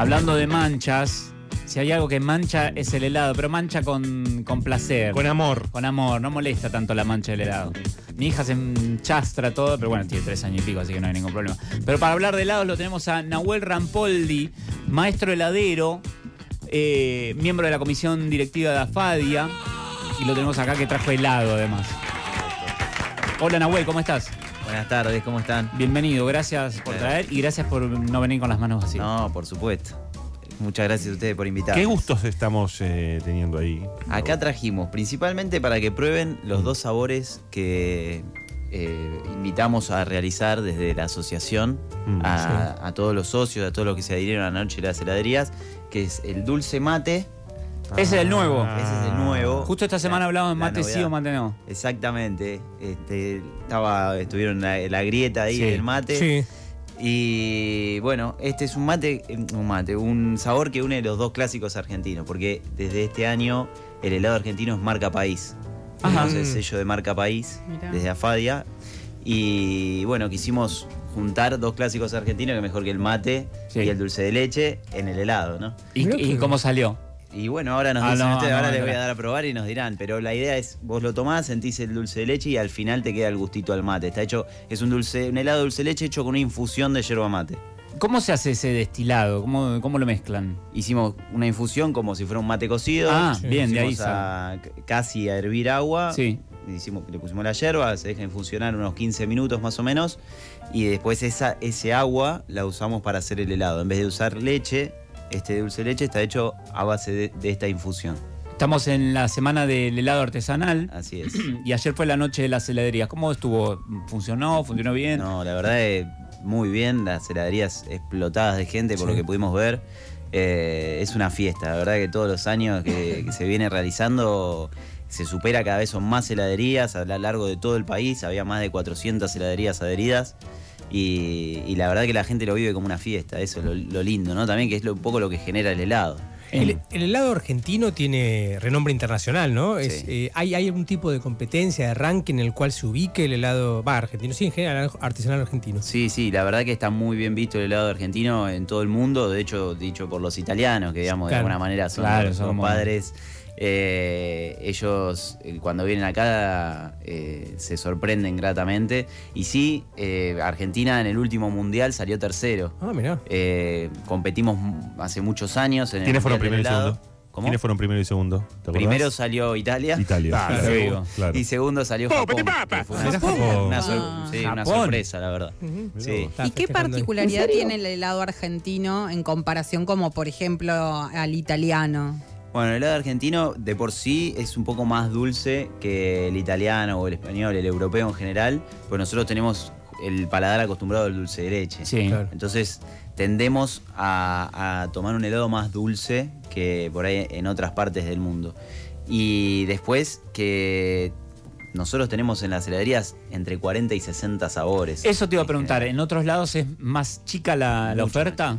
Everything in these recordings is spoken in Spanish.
Hablando de manchas, si hay algo que mancha es el helado, pero mancha con, con placer. Con amor. Con amor, no molesta tanto la mancha del helado. Mi hija se enchastra todo, pero bueno, tiene tres años y pico, así que no hay ningún problema. Pero para hablar de helados lo tenemos a Nahuel Rampoldi, maestro heladero, eh, miembro de la comisión directiva de AFADIA, y lo tenemos acá que trajo helado además. Hola Nahuel, ¿cómo estás? Buenas tardes, ¿cómo están? Bienvenido, gracias por traer y gracias por no venir con las manos vacías. No, por supuesto. Muchas gracias a ustedes por invitarnos. ¿Qué gustos estamos eh, teniendo ahí? Acá trajimos, principalmente para que prueben los dos sabores que eh, invitamos a realizar desde la asociación Mm, a, a todos los socios, a todos los que se adhirieron a la noche de las heladerías, que es el dulce mate. Ese es el nuevo. Ah. Ese es el nuevo. Justo esta semana La- hablábamos de mate sí o mate no. Exactamente. Este, estaba, estuvieron la, la grieta ahí Sí. del mate. Sí. Y bueno, este es un mate, un mate, un sabor que une los dos clásicos argentinos, porque desde este año el helado argentino es marca país. Ajá. Entonces, sello de marca país, Mirá. desde Afadia. Y bueno, quisimos juntar dos clásicos argentinos, que mejor que el mate Sí. y el dulce de leche en el helado, ¿no? ¿Y, Mirá y que- cómo salió? Y bueno, ahora nos Ah, dicen no, ustedes, no, ahora no, les voy a dar a probar y nos dirán, pero la idea es, vos lo tomás, sentís el dulce de leche y al final te queda el gustito al mate. Está hecho, es un dulce, un helado de dulce de leche hecho con una infusión de yerba mate. ¿Cómo se hace ese destilado? ¿Cómo, cómo lo mezclan? Hicimos una infusión como si fuera un mate cocido. Ah, Sí. bien, de ahí a- casi a hervir agua. Sí. Hicimos, le pusimos la yerba, se deja infusionar unos 15 minutos más o menos. Y después esa, ese agua la usamos para hacer el helado. En vez de usar leche, este dulce de leche está hecho a base de, de esta infusión. Estamos en la semana del helado artesanal Así es. y ayer fue la noche de las heladerías. ¿Cómo estuvo? ¿Funcionó? ¿Funcionó bien? No, la verdad es muy bien, las heladerías explotadas de gente por lo que pudimos ver. Eh, es una fiesta, la verdad que todos los años que, que se viene realizando se supera, cada vez son más heladerías a lo largo de todo el país, había más de 400 heladerías adheridas. Y, y la verdad que la gente lo vive como una fiesta, eso es lo, lo lindo, ¿no? También que es lo- un poco lo que genera el helado. El, el helado argentino tiene renombre internacional, ¿no? Es, Sí. eh, ¿hay, ¿Hay algún tipo de competencia, de ranking en el cual se ubique el helado, va, argentino, sí, en general, artesanal argentino? Sí, sí, la verdad que está muy bien visto el helado argentino en todo el mundo, de hecho, dicho por los italianos, que digamos de alguna manera son Claro, los son como- padres. Eh, ellos eh, cuando vienen acá eh, se sorprenden gratamente. Y sí, eh, Argentina en el último mundial salió tercero. Ah, mirá. Eh, competimos hace muchos años en el ¿Quiénes fueron primero y segundo? ¿Cómo? ¿Quiénes fueron primero y segundo? ¿Te? Primero salió Italia. Italia. Claro, claro, digo. claro. Y segundo salió Japón. fue una, Mirá Japón. una sor- Ah. sí, una Japón. sorpresa, la verdad. Sí. ¿Y qué particularidad tiene el helado argentino en comparación como, por ejemplo, al italiano? Bueno, el helado argentino de por sí es un poco más dulce que el italiano o el español, el europeo en general, pues nosotros tenemos el paladar acostumbrado al dulce de leche. Sí. Claro. Entonces tendemos a, a tomar un helado más dulce que por ahí en otras partes del mundo. Y después que nosotros tenemos en las heladerías entre 40 y 60 sabores. Eso te iba a preguntar. ¿En otros lados es más chica la, oferta?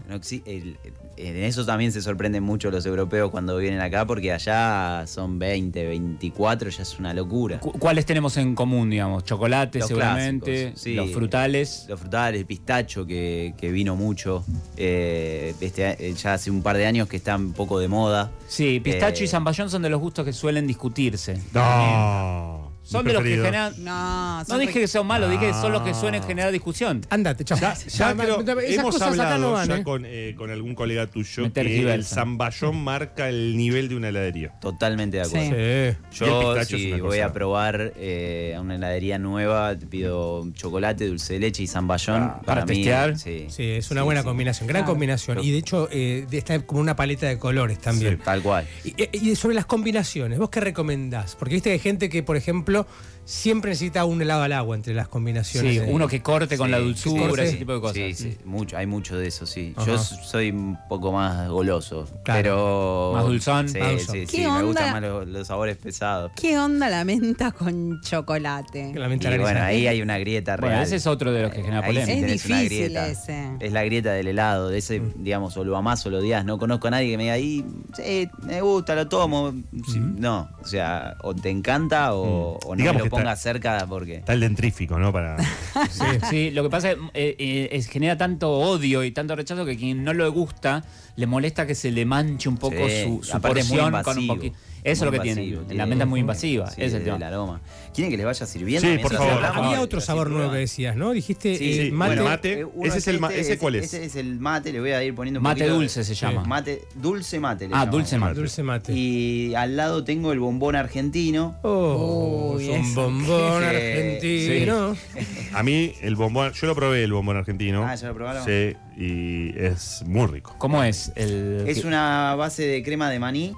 en eso también se sorprenden mucho los europeos cuando vienen acá porque allá son 20, 24, ya es una locura. Cu- ¿Cuáles tenemos en común, digamos? Chocolate, Los seguramente. clásicos, sí. Los frutales. Los frutales, el pistacho que, que vino mucho. eh, este, eh, ya hace un par de años que está un poco de moda. Sí, pistacho Eh, y zamballón son de los gustos que suelen discutirse. No. Son de los que generan. No, No son dije que sean malos, dije que son los que suelen generar discusión. Andate, chao. Ya, esas hemos cosas acá hablado no van, ya ¿eh? con, eh, con algún colega tuyo Me que el zamballón marca el nivel de una heladería. Totalmente de acuerdo. Sí. Yo, si voy cosa- a probar eh, a una heladería nueva, te pido chocolate, dulce de leche y zamballón. Ah, para mí, testear. Sí, Sí, es una Sí, buena sí. combinación, gran Claro. combinación. Y de hecho, eh, está como una paleta de colores también. Tal cual. Y, y sobre las combinaciones, ¿vos qué recomendás? Porque viste que hay gente que, por ejemplo, ejemplo, siempre necesita un helado al agua entre las combinaciones. Sí, de- uno que corte con Sí, la dulzura, corte. ese tipo de cosas. Sí, sí, mucho, hay mucho de eso, sí. Ajá. Yo soy un poco más goloso, Claro. pero... Más dulzón. Sí, Más dulzón. sí, ¿Qué sí, me gustan más los, los sabores pesados. ¿Qué onda la menta con chocolate? Que la Y mente bueno, ahí hay una grieta Bueno, real. ese es otro de los que genera Ahí sí polémica. Es tenés una difícil grieta. ese. Es la grieta del helado, de ese, Mm. digamos, o lo amás o lo odias. No conozco a nadie que me diga, ahí, sí, me gusta, lo tomo. Sí, No, o sea, o te encanta o, Mm. o no Digamos ponga está- cerca porque. Está el dentrífico, ¿no? Para. Sí, lo que pasa es que eh, eh, es- genera tanto odio y tanto rechazo que quien no le gusta le molesta que se le manche un poco Sí, su, su porción con un poquito. Eso es lo que invasivo, tiene. tiene- La menta es muy invasiva. Sí, ese es el tema. aroma. ¿Quieren que les vaya sirviendo? Sí, por favor, Había otro sabor nuevo que decías, ¿no? Dijiste Sí, eh, sí, mate. bueno, mate. Eh, Ese es el ma- este, ese cuál es? Ese es el mate, le voy a ir poniendo un Mate de- dulce se llama. Mate, dulce mate. le Ah, llamamos. dulce mate. Dulce mate. Y al lado tengo el bombón argentino. Oh, Uy, es un bombón argentino. A mí, el bombón. Yo lo probé, el bombón argentino. Ah, ¿ya lo probaron? Sí, y es muy rico. ¿Cómo es? El, Es una base de crema de maní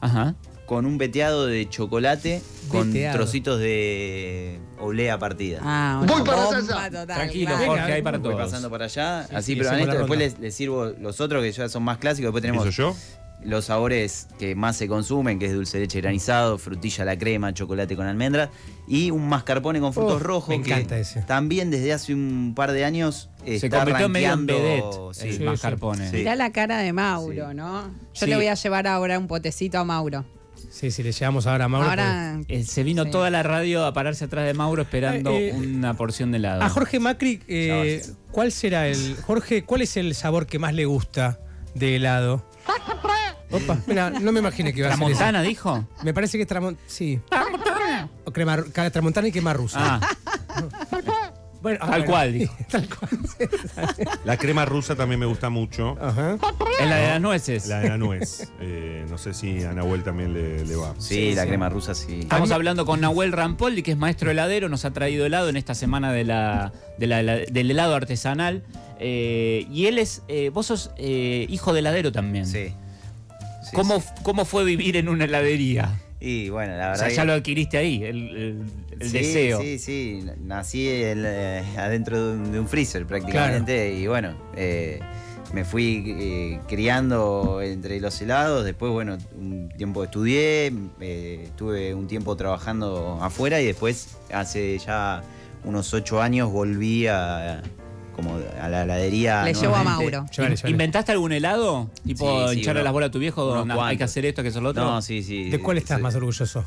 Ajá. con un veteado de chocolate con Veteado. trocitos de oblea partida. Ah, una bomba total, Tranquilo, claro. Jorge, hay para Voy todos. pasando para allá. Sí, Así, sí, pero hacemos esto la después ronda. les, les sirvo los otros que ya son más clásicos. Después tenemos ¿Eso yo? Los sabores que más se consumen, que es dulce de leche granizado, frutilla a la crema, chocolate con almendras y un mascarpone con frutos Oh, rojos me que encanta ese. también desde hace un par de años Se está convirtió medio en vedette sí. el Sí, mascarpone. sí. Mirá la cara de Mauro, Sí. ¿no? Yo Sí. le voy a llevar ahora un potecito a Mauro. Sí, sí, le llevamos ahora a Mauro. ahora. Eh, se vino Sí. toda la radio a pararse atrás de Mauro esperando Eh, eh, una porción de helado. A Jorge Macri, eh, ¿cuál será el. Jorge, ¿cuál es el sabor que más le gusta de helado? Opa, mira, no me imaginé que iba a ser eso. ¿Tramontana dijo? Me parece que es Tramontana. Sí. O crema, Tramontana y quema rusa. Ah, Bueno, ah, tal bueno. cual, dijo. Tal cual. La crema rusa también me gusta mucho. Ajá. es la de las nueces. La de la nuez. Eh, no sé si a Nahuel también le, le va. Sí, la crema rusa sí. Estamos hablando con Nahuel Rampoldi, que es maestro heladero, nos ha traído helado en esta semana de la, de la- la- del helado artesanal. Eh, y él es, eh, vos sos eh, hijo de heladero también. Sí. Sí, ¿Cómo, sí. ¿Cómo fue vivir en una heladería? Y bueno, la O verdad sea, que- ya lo adquiriste ahí, el, el- el sí, deseo. Sí, sí, nací el, eh, adentro de un, de un freezer prácticamente y bueno, eh, me fui eh, criando entre los helados, después bueno, un tiempo estudié, estuve un tiempo trabajando afuera y después hace ya unos ocho años volví a, como a la heladería. Le llevo a. Mauro. Llévale, llévale. ¿Inventaste algún helado? Tipo, Sí, sí, hincharle las bolas a tu viejo, no, hay que hacer esto, hay que hacer lo otro. No, sí, sí. ¿De cuál estás más orgulloso?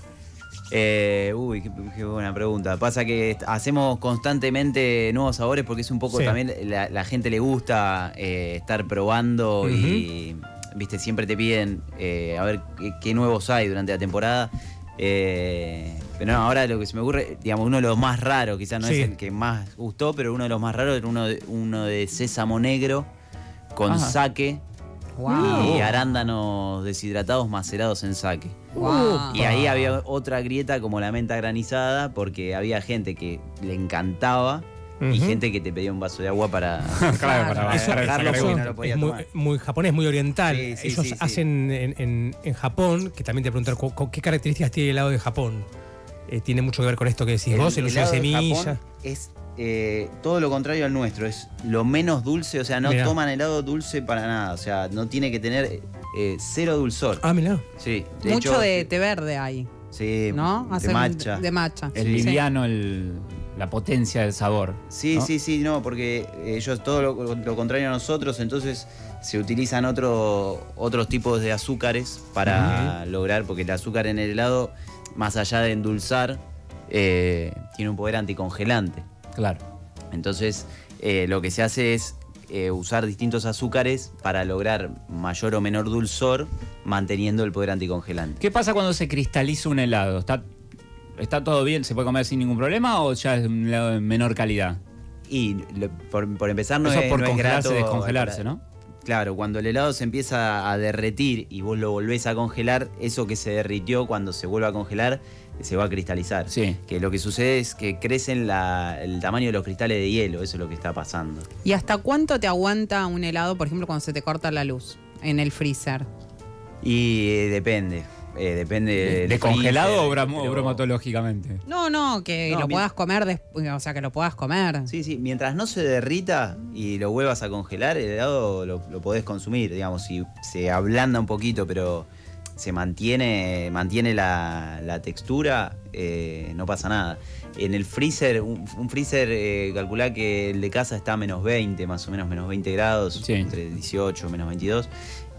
Eh, uy, qué, qué buena pregunta. Pasa que hacemos constantemente nuevos sabores porque es un poco Sí. también la, la gente le gusta eh, estar probando y viste siempre te piden eh, a ver qué, qué nuevos hay durante la temporada. Eh, pero no, ahora lo que se me ocurre, digamos, uno de los más raros, quizás no Sí. es el que más gustó, pero uno de los más raros era uno de, uno de sésamo negro con Ajá. saque Wow. y arándanos deshidratados macerados en saque. Wow. Y ahí había otra grieta como la menta granizada, porque había gente que le encantaba y gente que te pedía un vaso de agua para, Claro, para Eso- bajar el Carlos, sacar porque gusto. no lo podía es muy, tomar. muy japonés, muy oriental. Sí, sí, Ellos sí, sí. hacen en, en- en Japón, que también te preguntar qué características tiene el helado de Japón. Eh, tiene mucho que ver con esto que decís vos, el uso de helado semilla. Japón es eh, todo lo contrario al nuestro, es lo menos dulce, o sea, no Mirá. toman helado dulce para nada, o sea, no tiene que tener eh, cero dulzor. Ah, mirá. Sí, de Mucho hecho, de té verde hay, sí, ¿no? de matcha. De matcha. El Sí. liviano, el, la potencia del sabor. Sí, ¿no? sí, sí, no, porque ellos todo lo, lo contrario a nosotros, entonces se utilizan otro, otros tipos de azúcares para lograr, porque el azúcar en el helado, más allá de endulzar, eh, tiene un poder anticongelante. Claro. Entonces, eh, lo que se hace es eh, usar distintos azúcares para lograr mayor o menor dulzor, manteniendo el poder anticongelante. ¿Qué pasa cuando se cristaliza un helado? ¿Está, ¿Está todo bien? ¿Se puede comer sin ningún problema o ya es un helado de menor calidad? Y lo- por, por empezar, no Eso es, por no es congelarse, grato descongelarse, ¿no? Claro, cuando el helado se empieza a derretir y vos lo volvés a congelar, eso que se derritió cuando se vuelve a congelar se va a cristalizar. Sí. Que lo que sucede es que crecen la- el tamaño de los cristales de hielo, eso es lo que está pasando. ¿Y hasta cuánto te aguanta un helado, por ejemplo, cuando se te corta la luz en el freezer? Y eh, depende, eh, depende ¿De, del de congelado o, bram- o pero- bromatológicamente? No, no, que No, lo puedas comer, después, o sea, que lo puedas comer. Sí, sí, mientras no se derrita y lo vuelvas a congelar, el helado lo, lo podés consumir, digamos, si se ablanda un poquito, pero se mantiene, mantiene la, la textura, eh, no pasa nada. En el freezer, un, un freezer, eh, calculá que el de casa está a menos 20, más o menos menos 20 grados, Sí. entre 18, menos 22.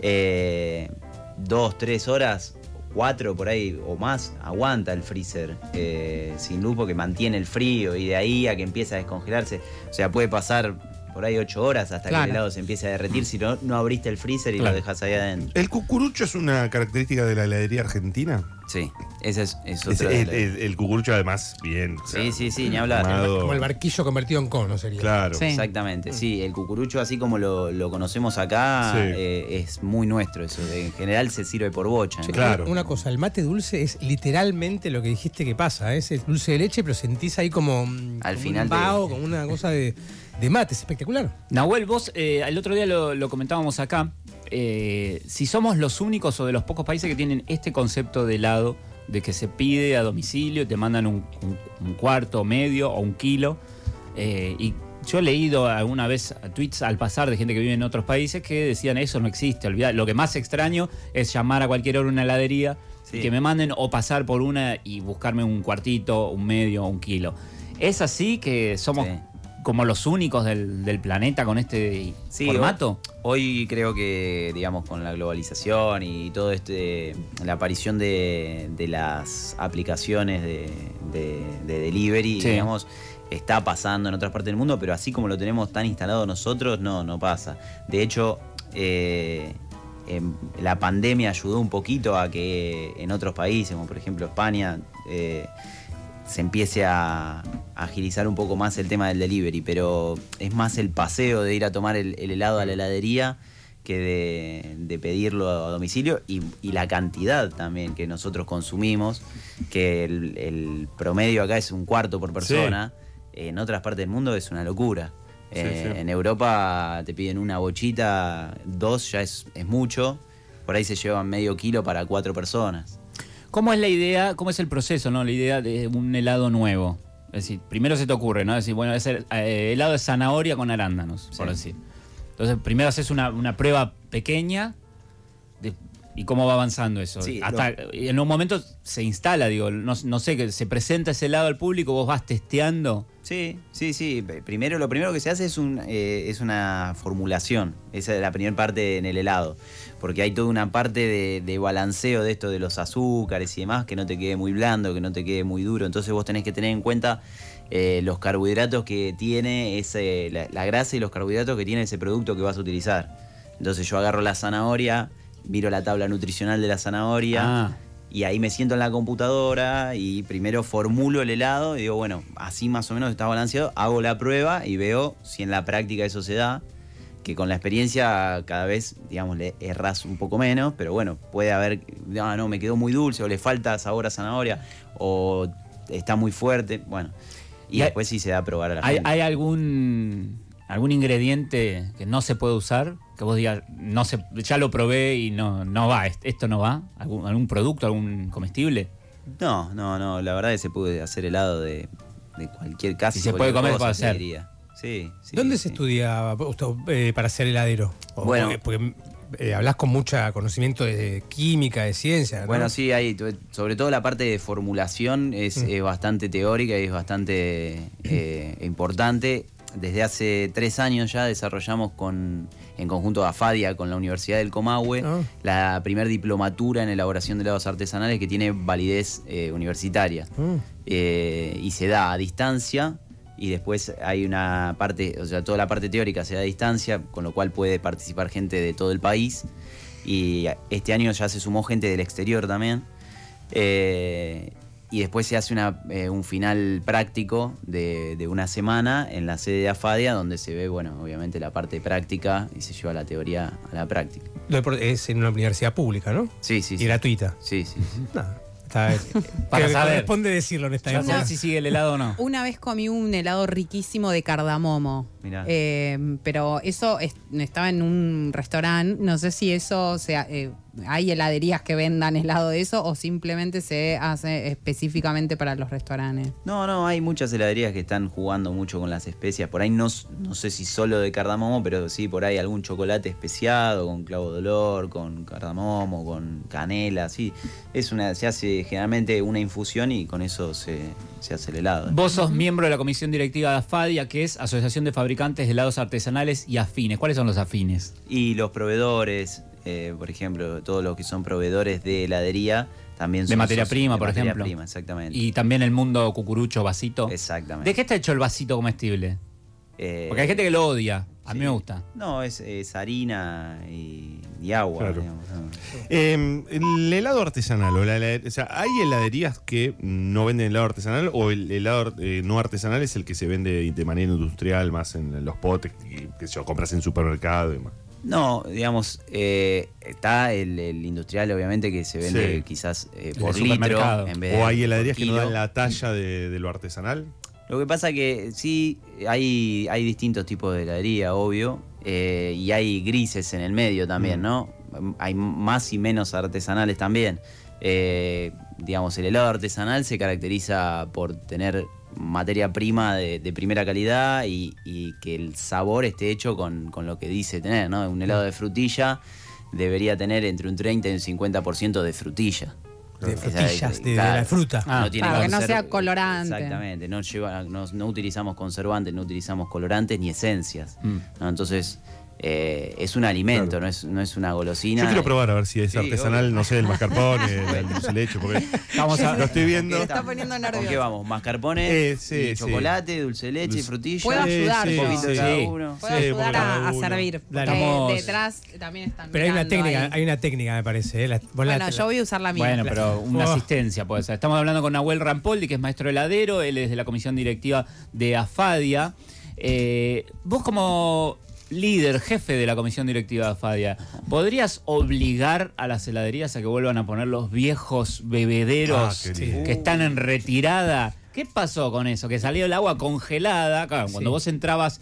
Eh, dos, tres horas, 4 por ahí o más aguanta el freezer eh, sin luz porque mantiene el frío y de ahí a que empieza a descongelarse. O sea, puede pasar por ahí 8 horas hasta que el helado se empiece a derretir si no, no abriste el freezer y Claro. lo dejas ahí adentro. ¿El cucurucho es una característica de la heladería argentina? Sí, ese es, es Es- otro. de el, los- el- el cucurucho además, bien. o sea, Sí, sí, sí, ni hablar. armado. Como el barquillo convertido en cono sería. Claro. Sí. Exactamente, sí, el cucurucho así como lo, lo conocemos acá Sí. eh, es muy nuestro eso. En general se sirve por bocha. Claro. Una cosa, el mate dulce es literalmente lo que dijiste que pasa. ¿eh? Es el dulce de leche, pero sentís ahí como, mm, Al como final un te- vaho, como una cosa de, de mate. Es espectacular. Nahuel, vos eh, el otro día lo, lo comentábamos acá. Eh, si somos los únicos o de los pocos países que tienen este concepto de helado, de que se pide a domicilio, te mandan un, un- un cuarto, medio o un kilo. eh, y yo he leído alguna vez tweets al pasar de gente que vive en otros países que decían eso no existe. olvidá". Lo que más extraño es llamar a cualquier hora a una heladería Sí. y que me manden o pasar por una y buscarme un cuartito, un medio o un kilo. Es así que somos Sí. Como los únicos del, del planeta con este Sí, formato. Hoy creo que, digamos, con la globalización y todo este, la aparición de, de las aplicaciones de, de- de delivery, Sí. digamos, está pasando en otras partes del mundo, pero así como lo tenemos tan instalado nosotros, no, no pasa. De hecho, eh, em, la pandemia ayudó un poquito a que en otros países, como por ejemplo España, eh, se empiece a, agilizar un poco más el tema del delivery, pero es más el paseo de ir a tomar el, el helado a la heladería que de, de pedirlo a domicilio y, y la cantidad también que nosotros consumimos, que el, el promedio acá es un cuarto por persona, en otras partes del mundo es una locura. Sí, Eh, sí. En Europa te piden una bochita, dos ya es, es mucho, por ahí se llevan medio kilo para cuatro personas. ¿Cómo es la idea, cómo es el proceso, no? La idea de un helado nuevo. Es decir, primero se te ocurre, ¿no? Es decir, bueno, es el eh, helado de zanahoria con arándanos, por decir. Entonces, primero haces una, una prueba pequeña y cómo va avanzando eso. Sí, Hasta en un momento se instala, digo, no, no sé, que se presenta ese helado al público, vos vas testeando. Sí, sí, sí. Primero, lo primero que se hace es, un, eh, es una formulación. Esa es la primera parte en el helado. Porque hay toda una parte de, de balanceo de esto de los azúcares y demás, que no te quede muy blando, que no te quede muy duro. Entonces vos tenés que tener en cuenta eh, los carbohidratos que tiene ese, la, la grasa y los carbohidratos que tiene ese producto que vas a utilizar. Entonces yo agarro la zanahoria, miro la tabla nutricional de la zanahoria. Ah. Y ahí me siento en la computadora y primero formulo el helado y digo, bueno, así más o menos está balanceado, hago la prueba y veo si en la práctica eso se da, que con la experiencia cada vez, digamos, le erras un poco menos, pero bueno, puede haber, ah, no, me quedó muy dulce o le falta sabor a zanahoria o está muy fuerte, bueno. Y, Y hay- después sí se da a probar a la ¿Hay, gente. hay algún, algún ingrediente que no se puede usar? Que vos digas, no se, ya lo probé y no, no va, est- esto no va. ¿Algún, algún producto, algún comestible? No, no, no, la verdad es que se puede hacer helado de, de cualquier casi. Si se puede comer, cosa, se puede hacer. Sí, sí, ¿Dónde sí. se estudia usted, eh, para ser heladero? O- Bueno. porque, porque, eh, hablas con mucho conocimiento de química, de ciencia. ¿no? Bueno, sí, hay, sobre todo la parte de formulación es, es bastante teórica y es bastante eh, importante. Desde hace tres años ya desarrollamos con, en conjunto a FADIA con la Universidad del Comahue Ah. la primer diplomatura en elaboración de helados artesanales que tiene validez eh, universitaria. Mm. Eh, y se da a distancia y después hay una parte, o sea, toda la parte teórica se da a distancia, con lo cual puede participar gente de todo el país. Y este año ya se sumó gente del exterior también. Eh, y después se hace una, eh, un final práctico de, de una semana en la sede de AFADIA, donde se ve, bueno, obviamente la parte práctica y se lleva la teoría a la práctica. Es en una universidad pública, ¿no? Sí, sí, Y sí. gratuita. Sí, sí, sí. Nada. Está, Para que saber. corresponde decirlo en esta Para época. saber si sigue el helado o no. Una vez comí un helado riquísimo de cardamomo. Mirá. Eh, pero eso es- estaba en un restaurante. No sé si eso, o sea, eh, hay heladerías que vendan helado de eso o simplemente se hace específicamente para los restaurantes. No, no, hay muchas heladerías que están jugando mucho con las especias. Por ahí no, no sé si solo de cardamomo, pero sí por ahí algún chocolate especiado con clavo de olor, con cardamomo, con canela, sí. Es una, se hace generalmente una infusión y con eso se, se hace el helado. Vos sos miembro de la comisión directiva de AFADIA, que es Asociación de Fabricantes de Helados Artesanales y Afines. ¿Cuáles son los afines? Y los proveedores, eh, por ejemplo, todos los que son proveedores de heladería también De son materia socios prima, de por materia ejemplo. prima, exactamente. Y también el mundo cucurucho, vasito. exactamente. ¿De qué está hecho el vasito comestible? Eh, Porque hay gente que lo odia. A mí sí. me gusta. No, es, es harina y, y agua. Claro. digamos. Eh, el helado artesanal, o, la helade- o sea, ¿hay heladerías que no venden helado artesanal o el helado eh, no artesanal es el que se vende de manera industrial, más en los potes que, que se compras en supermercado y demás? No, digamos, eh, está el, el industrial, obviamente, que se vende Sí. quizás eh, por litro en vez de ¿O hay heladerías que no dan la talla de, de lo artesanal? Lo que pasa que sí, hay, hay distintos tipos de heladería, obvio, eh, y hay grises en el medio también, Mm. ¿no? Hay más y menos artesanales también. Eh, digamos, el helado artesanal se caracteriza por tener materia prima de, de primera calidad y, y que el sabor esté hecho con, con lo que dice tener, ¿no? Un helado de frutilla debería tener entre un 30 y un 50% de frutilla. De frutillas, de, la fruta. Ah, Claro, que no sea colorante. Exactamente, no, lleva, no, no utilizamos conservantes, no utilizamos colorantes ni esencias. Mm. ¿no? Entonces, eh, es un alimento, Claro. no, es, no es una golosina. Yo quiero probar a ver si es Sí, artesanal, obvio. no sé, el mascarpone, el dulce de leche, porque Vamos a- lo estoy viendo. Se está poniendo ¿Con nervioso. qué vamos? ¿Mascarpone? Eh, sí, y sí. chocolate, dulce de leche, frutilla. Puedo ayudar sí, un yo. poquito cada uno. Puedo Sí, ayudar a, servir. Vamos. detrás también están Pero hay una técnica, ahí. hay una técnica, me parece. ¿eh? La- Bueno, yo voy a usar la mía. Bueno, pero una Oh. asistencia puede ser. Estamos hablando con Nahuel Rampoldi, que es maestro heladero, él es de la comisión directiva de AFADIA. Eh, vos como líder, jefe de la comisión directiva de AFADIA, ¿podrías obligar a las heladerías a que vuelvan a poner los viejos bebederos Ah, que están en retirada? ¿Qué pasó con eso? Que salió el agua congelada. Claro, cuando Sí. vos entrabas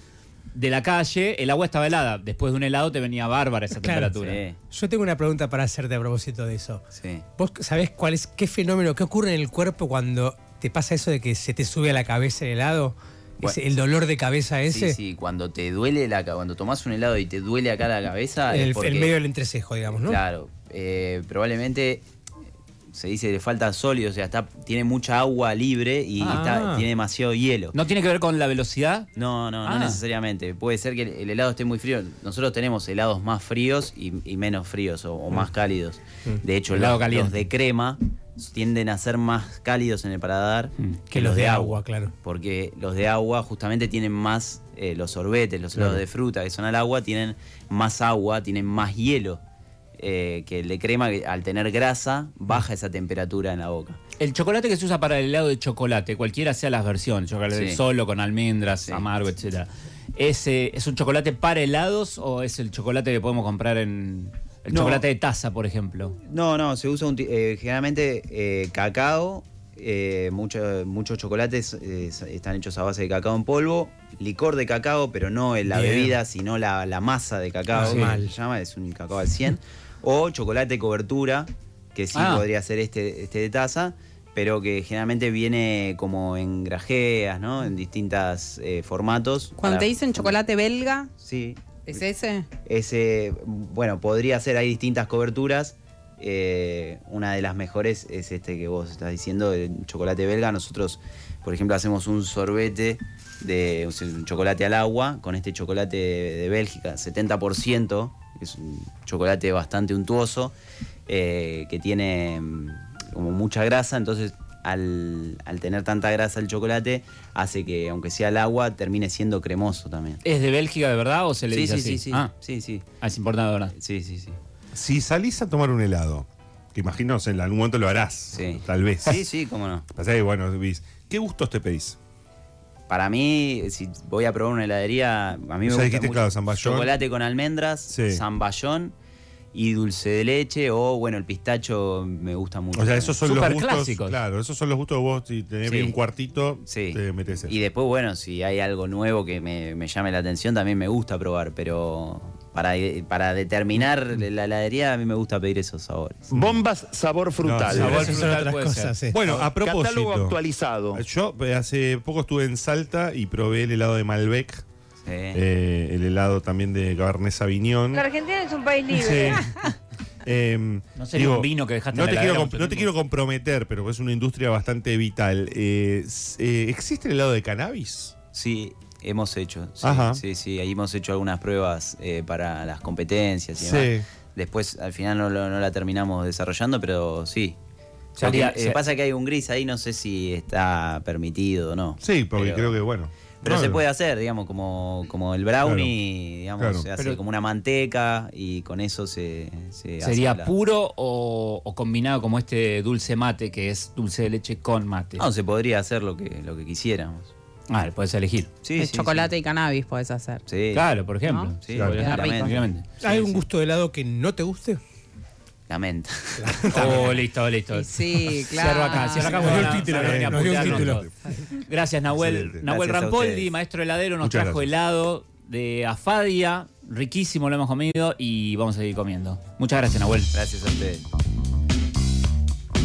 de la calle, el agua estaba helada. Después de un helado te venía bárbara esa Claro. temperatura. Sí, Yo tengo una pregunta para hacerte a propósito de eso. sí. ¿Vos sabés cuál es, qué fenómeno, qué ocurre en el cuerpo cuando te pasa eso de que se te sube a la cabeza el helado? Bueno. El dolor de cabeza ese. Sí, sí, cuando te duele la cuando tomás un helado y te duele acá la cabeza, El, es porque, el medio del entrecejo, digamos, ¿no? Claro, eh, probablemente se dice que le falta sólido, o sea, está, tiene mucha agua libre y Ah. está- tiene demasiado hielo. ¿No tiene que ver con la velocidad? No, no, no Ah. necesariamente. Puede ser que el, el helado esté muy frío. Nosotros tenemos helados más fríos y, y menos fríos o, o más cálidos. De hecho, Helado los, caliente. los de crema tienden a ser más cálidos en el paladar Que los de agua, claro. Porque los de agua justamente tienen más, eh, los sorbetes, los helados Claro. de fruta que son al agua, tienen más agua, tienen más hielo. eh, que el de crema, que al tener grasa, baja esa temperatura en la boca. El chocolate que se usa para el helado de chocolate, cualquiera sea las versiones, chocolate Sí. solo, con almendras, Sí. amargo, etcétera. ¿Es, eh, ¿Es un chocolate para helados o es el chocolate que podemos comprar en. El No. chocolate de taza, por ejemplo? No, no, se usa un eh, generalmente eh, cacao. eh, mucho- muchos chocolates eh, están hechos a base de cacao en polvo, licor de cacao, pero no en la Bien. bebida, sino la, la masa de cacao, Ah, que mal. se llama, es un cacao al 100. o chocolate cobertura, que sí Ah. podría ser este, este de taza, pero que generalmente viene como en grajeas, ¿no? En distintos formatos. Cuando Para- te dicen chocolate belga, Sí, ¿es ese? ese, bueno, podría ser, hay distintas coberturas. eh, una de las mejores es este que vos estás diciendo, el chocolate belga. Nosotros, por ejemplo, hacemos un sorbete de o sea, un chocolate al agua con este chocolate de, de Bélgica, 70%, que es un chocolate bastante untuoso, eh, que tiene mm, como mucha grasa, entonces al, al tener tanta grasa el chocolate hace que, aunque sea el agua, termine siendo cremoso también. ¿Es de Bélgica de verdad o se le Sí, dice sí, así? sí, sí, Ah, sí, sí, ah, es importante, de ¿verdad? sí, sí, sí. Si salís a tomar un helado, que imagino en algún momento lo harás, Sí. tal vez. Sí, sí, cómo no. Pasa que, bueno, ¿qué gustos te pedís? Para mí, si voy a probar una heladería, a mí me gusta dijiste, mucho claro, zamballón. chocolate con almendras, Sí. zamballón y dulce de leche o, bueno, el pistacho me gusta mucho. O sea, esos son los gustos. clásicos. Claro, esos son los gustos vos. Si tenés Sí. un cuartito, Sí. te metes eso. Y después, bueno, si hay algo nuevo que me, me llame la atención, también me gusta probar, pero para, para determinar la heladería a mí me gusta pedir esos sabores. Bombas sabor frutal. sí, Sabor frutal otras puede cosas, ser. sí. Bueno, a Catálogo propósito. actualizado. Yo eh, hace poco estuve en Salta y probé el helado de Malbec. Eh, el helado también de Cabernet Sauvignon. La Argentina es un país libre. Sí. Em, No sería un vino que dejaste no en la te, quiero, comp- mucho no te quiero comprometer, pero es una industria bastante vital. Eh, eh, ¿Existe el helado de cannabis? Sí, hemos hecho. Sí, Ajá. sí, sí, ahí hemos hecho algunas pruebas eh, para las competencias y Sí. demás. Después al final no, la terminamos desarrollando, pero sí. Eh, se- pasa que hay un gris ahí, no sé si está permitido o no. Sí, porque Pero- creo que, bueno. Pero no, se puede hacer, digamos, como, como el brownie, digamos, claro. se hace Pero- como una manteca y con eso se, se hace ¿Sería la- puro o, o combinado como este dulce mate, que es dulce de leche con mate? No, se podría hacer lo que, lo que quisiéramos. Ah, puedes elegir. Sí, sí, chocolate sí. y cannabis podés hacer. Sí. Claro, por ejemplo. ¿No? Sí. ¿Hay un gusto de helado que no te guste? La menta. Oh, listo, listo. Y sí, claro. Cierro acá, cierro acá. Nos dio porque el título, a nos dio el título. Gracias, Nahuel. Excelente. Nahuel Gracias Rampoldi, maestro heladero, nos Muchas trajo gracias. helado de afadia. Riquísimo, lo hemos comido y vamos a seguir comiendo. Muchas gracias, Nahuel. Gracias a ustedes.